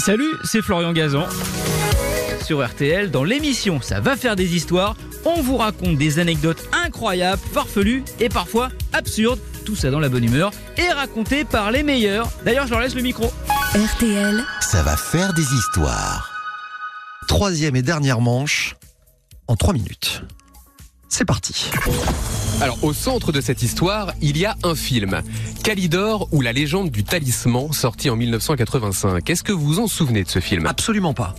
Salut, c'est Florian Gazan. Sur RTL, dans l'émission Ça va faire des histoires, on vous raconte des anecdotes incroyables, farfelues et parfois absurdes. Tout ça dans la bonne humeur et raconté par les meilleurs. D'ailleurs, je leur laisse le micro. RTL, Ça va faire des histoires. Troisième et dernière manche en trois minutes. C'est parti. Alors, au centre de cette histoire, il y a un film, Calidor ou la légende du talisman, sorti en 1985. Est-ce que vous vous en souvenez de ce film? Absolument pas.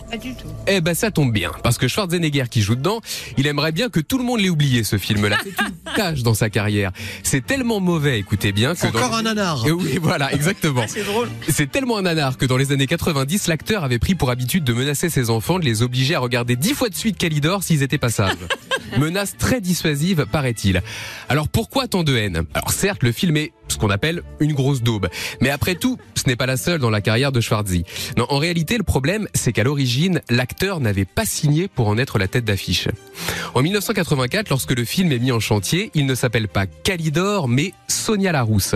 Eh ben, ça tombe bien, parce que Schwarzenegger qui joue dedans, il aimerait bien que tout le monde l'ait oublié, ce film-là. C'est une tâche dans sa carrière. C'est tellement mauvais, écoutez bien, que Encore dans... un nanar. Eh oui, voilà, exactement. C'est drôle. C'est tellement un nanar que dans les années 90, l'acteur avait pris pour habitude de menacer ses enfants, de les obliger à regarder dix fois de suite Calidor s'ils étaient pas sages. Menace très dissuasive, paraît-il. Alors pourquoi tant de haine? Alors certes, le film est ce qu'on appelle une grosse daube. Mais après tout, ce n'est pas la seule dans la carrière de Schwarzy. Non, en réalité, le problème, c'est qu'à l'origine, l'acteur n'avait pas signé pour en être la tête d'affiche. En 1984, lorsque le film est mis en chantier, il ne s'appelle pas Calidor, mais Sonia Larousse.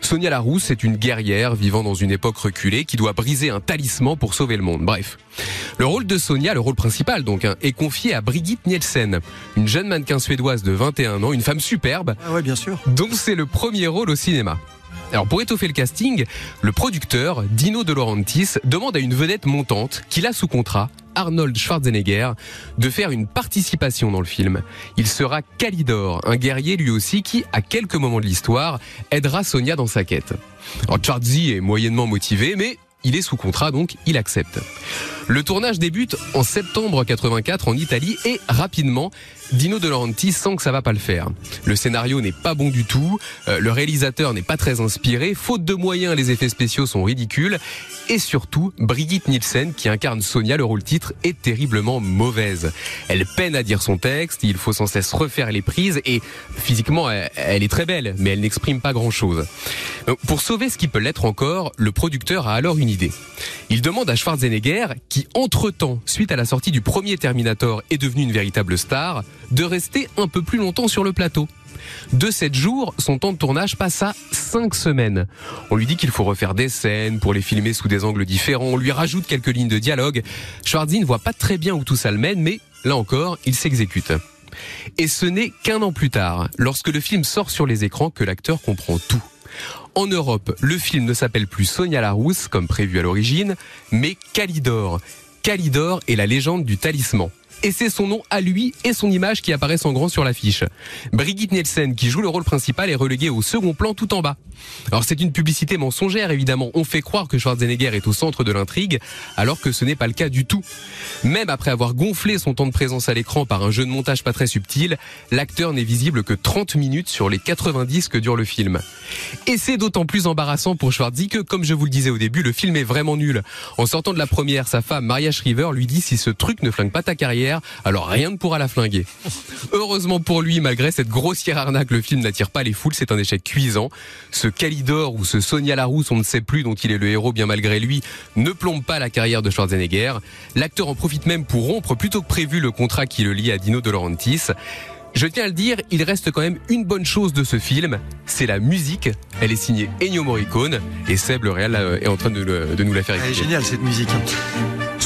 Sonia Larousse est une guerrière vivant dans une époque reculée qui doit briser un talisman pour sauver le monde. Bref. Le rôle de Sonia, le rôle principal donc, hein, est confié à Brigitte Nielsen, une jeune mannequin suédoise de 21 ans, une femme superbe, Ah ouais, bien sûr. dont c'est le premier rôle au cinéma. Alors pour étoffer le casting, le producteur, Dino De Laurentiis, demande à une vedette montante, qu'il a sous contrat, Arnold Schwarzenegger, de faire une participation dans le film. Il sera Calidor, un guerrier lui aussi qui, à quelques moments de l'histoire, aidera Sonia dans sa quête. Alors est moyennement motivé, mais il est sous contrat donc il accepte. Le tournage débute en septembre 84 en Italie et rapidement, Dino De Laurentiis sent que ça va pas le faire. Le scénario n'est pas bon du tout, euh, le réalisateur n'est pas très inspiré, faute de moyens, les effets spéciaux sont ridicules et surtout, Brigitte Nielsen qui incarne Sonia le rôle titre est terriblement mauvaise. Elle peine à dire son texte, il faut sans cesse refaire les prises et physiquement elle, est très belle mais elle n'exprime pas grand-chose. Pour sauver ce qui peut l'être encore, le producteur a alors une Il demande à Schwarzenegger, qui entre-temps, suite à la sortie du premier Terminator, est devenu une véritable star, de rester un peu plus longtemps sur le plateau. De 7 jours, son temps de tournage passe à 5 semaines. On lui dit qu'il faut refaire des scènes pour les filmer sous des angles différents, on lui rajoute quelques lignes de dialogue. Schwarzy ne voit pas très bien où tout ça le mène, mais là encore, il s'exécute. Et ce n'est qu'un an plus tard, lorsque le film sort sur les écrans, que l'acteur comprend tout. En Europe, le film ne s'appelle plus Sonia Larousse, comme prévu à l'origine, mais Calidor. Calidor est la légende du talisman. Et c'est son nom à lui et son image qui apparaissent en grand sur l'affiche. Brigitte Nielsen, qui joue le rôle principal, est reléguée au second plan tout en bas. Alors c'est une publicité mensongère évidemment. On fait croire que Schwarzenegger est au centre de l'intrigue, alors que ce n'est pas le cas du tout. Même après avoir gonflé son temps de présence à l'écran par un jeu de montage pas très subtil, l'acteur n'est visible que 30 minutes sur les 90 que dure le film. Et c'est d'autant plus embarrassant pour Schwarzy que, comme je vous le disais au début, le film est vraiment nul. En sortant de la première, sa femme Maria Shriver lui dit si ce truc ne flingue pas ta carrière, alors rien ne pourra la flinguer. Heureusement pour lui, malgré cette grossière arnaque, le film n'attire pas les foules, c'est un échec cuisant. Ce Calidor ou ce Sonia Larousse, on ne sait plus, dont il est le héros bien malgré lui, ne plombe pas la carrière de Schwarzenegger. L'acteur en profite même pour rompre plutôt que prévu le contrat qui le lie à Dino De Laurentiis. Je tiens à le dire, il reste quand même une bonne chose de ce film, c'est la musique. Elle est signée Ennio Morricone et Seb le Réal euh, est en train de, nous la faire Elle est écouter. géniale cette musique.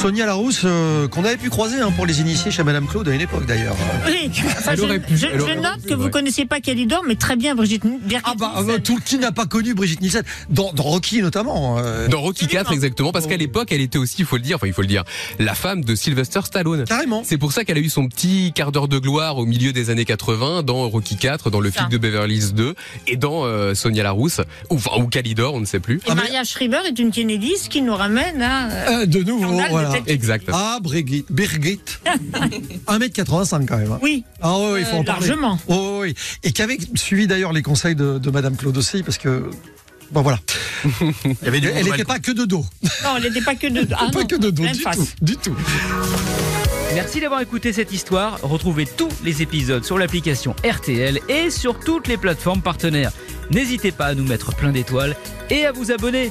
Sonia Larousse, euh, qu'on avait pu croiser hein, pour les initiés chez Madame Claude à une époque d'ailleurs. Oui, enfin, je, pu, je- note pu, que vous ouais. connaissez pas Calidor, mais très bien Brigitte Birgit Ah bah, euh, tout qui n'a pas connu Brigitte Nielsen dans, dans Rocky notamment. euh, Dans Rocky 4 exactement, parce qu'à l'époque, elle était aussi, il faut le dire, enfin il faut le dire, la femme de Sylvester Stallone. Carrément. C'est pour ça qu'elle a eu son petit quart d'heure de gloire au milieu des années 80 dans Rocky 4, dans le flic de Beverly Hills 2 et dans euh, Sonia Larousse ou, enfin, ou Calidor, on ne sait plus. Et Maria Schreiber est une Kennedy, ce qui nous ramène à. euh, Euh, de nouveau, de voilà. tête- Exact. Ah, Brigitte. Brigitte. 1m85 quand même. hein. Oui, Ah oui, il faut Euh, en parler. largement. Oh, oui. Et qui avait suivi d'ailleurs les conseils de, de Madame Claude aussi, parce que. Bon voilà. elle n'était pas que de dos. non, elle n'était pas que de. Ah, pas non, que de dos, du face. tout. Du tout. Merci d'avoir écouté cette histoire. Retrouvez tous les épisodes sur l'application RTL et sur toutes les plateformes partenaires. N'hésitez pas à nous mettre plein d'étoiles et à vous abonner.